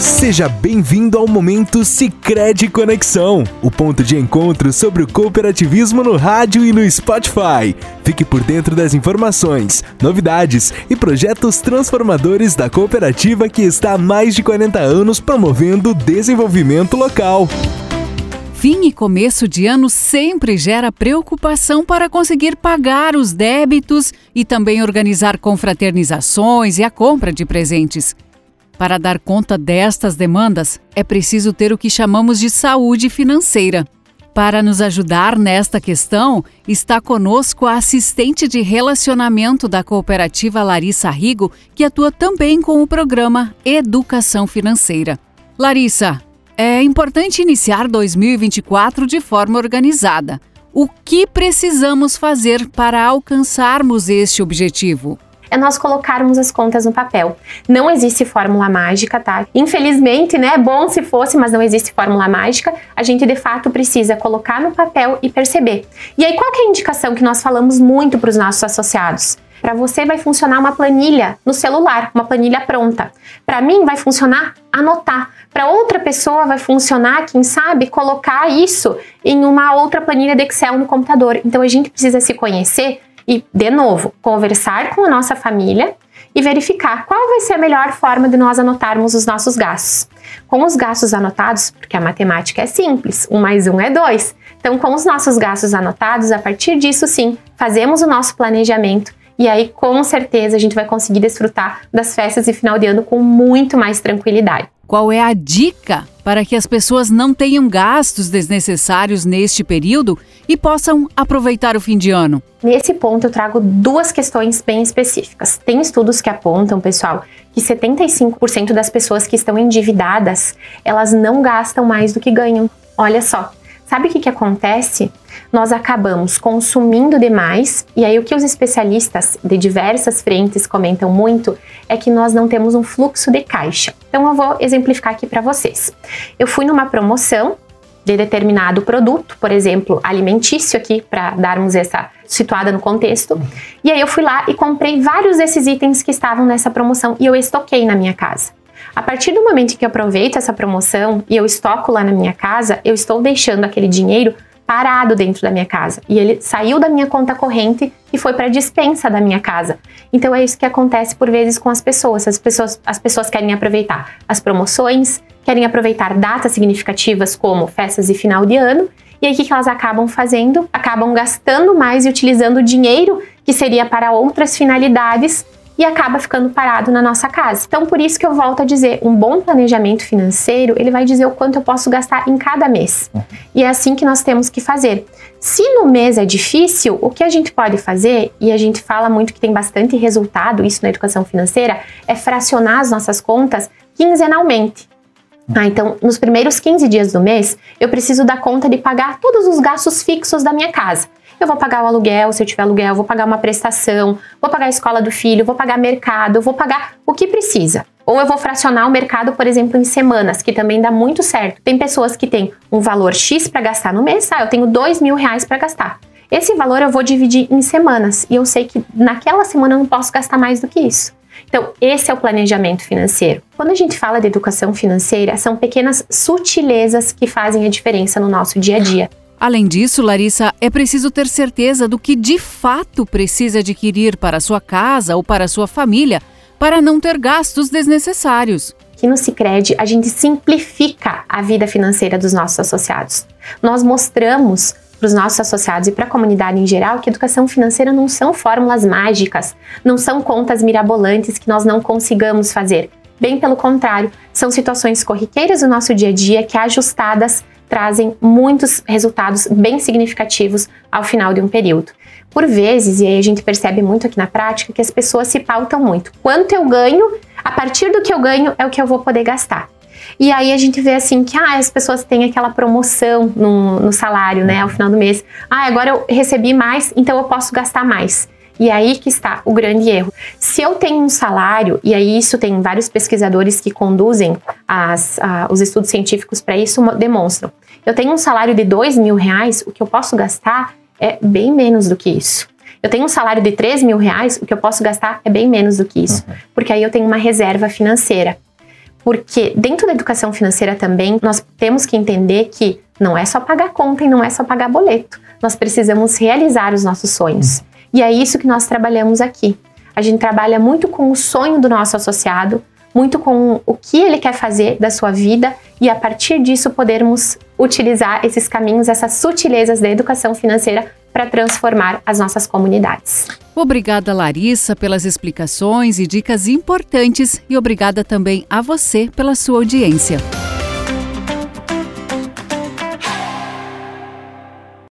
Seja bem-vindo ao momento Sicredi Conexão, o ponto de encontro sobre o cooperativismo no rádio e no Spotify. Fique por dentro das informações, novidades e projetos transformadores da cooperativa que está há mais de 40 anos promovendo o desenvolvimento local. Fim e começo de ano sempre gera preocupação para conseguir pagar os débitos e também organizar confraternizações e a compra de presentes. Para dar conta destas demandas, é preciso ter o que chamamos de saúde financeira. Para nos ajudar nesta questão, está conosco a assistente de relacionamento da cooperativa Larissa Rigo, que atua também com o programa Educação Financeira. Larissa, é importante iniciar 2024 de forma organizada. O que precisamos fazer para alcançarmos este objetivo? É nós colocarmos as contas no papel. Não existe fórmula mágica, tá? Infelizmente, né? É bom se fosse, mas não existe fórmula mágica. A gente de fato precisa colocar no papel e perceber. E aí, qual é a indicação que nós falamos muito para os nossos associados? Para você vai funcionar uma planilha no celular, uma planilha pronta. Para mim vai funcionar anotar. Para outra pessoa vai funcionar, quem sabe, colocar isso em uma outra planilha de Excel no computador. Então a gente precisa se conhecer e, de novo, conversar com a nossa família e verificar qual vai ser a melhor forma de nós anotarmos os nossos gastos. Com os gastos anotados, porque a matemática é simples, um mais um é dois. Então, com os nossos gastos anotados, a partir disso, sim, fazemos o nosso planejamento e aí, com certeza, a gente vai conseguir desfrutar das festas de final de ano com muito mais tranquilidade. Qual é a dica para que as pessoas não tenham gastos desnecessários neste período e possam aproveitar o fim de ano? Nesse ponto, eu trago duas questões bem específicas. Tem estudos que apontam, pessoal, que 75% das pessoas que estão endividadas, elas não gastam mais do que ganham. Olha só, sabe o que, que acontece? nós acabamos consumindo demais, e aí o que os especialistas de diversas frentes comentam muito é que nós não temos um fluxo de caixa. Então eu vou exemplificar aqui para vocês. Eu fui numa promoção de determinado produto, por exemplo, alimentício aqui para darmos essa situada no contexto. E aí eu fui lá e comprei vários desses itens que estavam nessa promoção e eu estoquei na minha casa. A partir do momento que eu aproveito essa promoção e eu estoco lá na minha casa, eu estou deixando aquele dinheiro parado dentro da minha casa e ele saiu da minha conta corrente e foi para a dispensa da minha casa. Então é isso que acontece por vezes com as pessoas. As pessoas, as pessoas querem aproveitar as promoções, querem aproveitar datas significativas como festas de final de ano. E aí o que elas acabam fazendo? Acabam gastando mais e utilizando o dinheiro que seria para outras finalidades e acaba ficando parado na nossa casa. Então, por isso que eu volto a dizer, um bom planejamento financeiro, ele vai dizer o quanto eu posso gastar em cada mês. Uhum. E é assim que nós temos que fazer. Se no mês é difícil, o que a gente pode fazer, e a gente fala muito que tem bastante resultado isso na educação financeira, é fracionar as nossas contas quinzenalmente. Ah, então, nos primeiros 15 dias do mês, eu preciso dar conta de pagar todos os gastos fixos da minha casa. Eu vou pagar o aluguel, se eu tiver aluguel, vou pagar uma prestação, vou pagar a escola do filho, vou pagar mercado, vou pagar o que precisa. Ou eu vou fracionar o mercado, por exemplo, em semanas, que também dá muito certo. Tem pessoas que têm um valor X para gastar no mês, ah, eu tenho dois mil reais para gastar. Esse valor eu vou dividir em semanas e eu sei que naquela semana eu não posso gastar mais do que isso. Então, esse é o planejamento financeiro. Quando a gente fala de educação financeira, são pequenas sutilezas que fazem a diferença no nosso dia a dia. Além disso, Larissa, é preciso ter certeza do que de fato precisa adquirir para sua casa ou para sua família para não ter gastos desnecessários. Aqui no Cicred, a gente simplifica a vida financeira dos nossos associados. Nós mostramos para os nossos associados e para a comunidade em geral que educação financeira não são fórmulas mágicas, não são contas mirabolantes que nós não consigamos fazer. Bem pelo contrário, são situações corriqueiras do nosso dia a dia que ajustadas trazem muitos resultados bem significativos ao final de um período. Por vezes, e aí a gente percebe muito aqui na prática, que as pessoas se pautam muito. Quanto eu ganho, a partir do que eu ganho é o que eu vou poder gastar. E aí a gente vê assim que ah, as pessoas têm aquela promoção no, no salário, né, ao final do mês. Ah, agora eu recebi mais, então eu posso gastar mais. E aí que está o grande erro. Se eu tenho um salário, e aí isso tem vários pesquisadores que conduzem as, a, os estudos científicos para isso demonstram. Eu tenho um salário de dois mil reais, o que eu posso gastar é bem menos do que isso. Eu tenho um salário de 3 mil reais, o que eu posso gastar é bem menos do que isso. Uhum. Porque aí eu tenho uma reserva financeira. Porque dentro da educação financeira também, nós temos que entender que não é só pagar conta e não é só pagar boleto. Nós precisamos realizar os nossos sonhos. E é isso que nós trabalhamos aqui. A gente trabalha muito com o sonho do nosso associado, muito com o que ele quer fazer da sua vida e a partir disso podermos utilizar esses caminhos, essas sutilezas da educação financeira para transformar as nossas comunidades. Obrigada, Larissa, pelas explicações e dicas importantes e obrigada também a você pela sua audiência.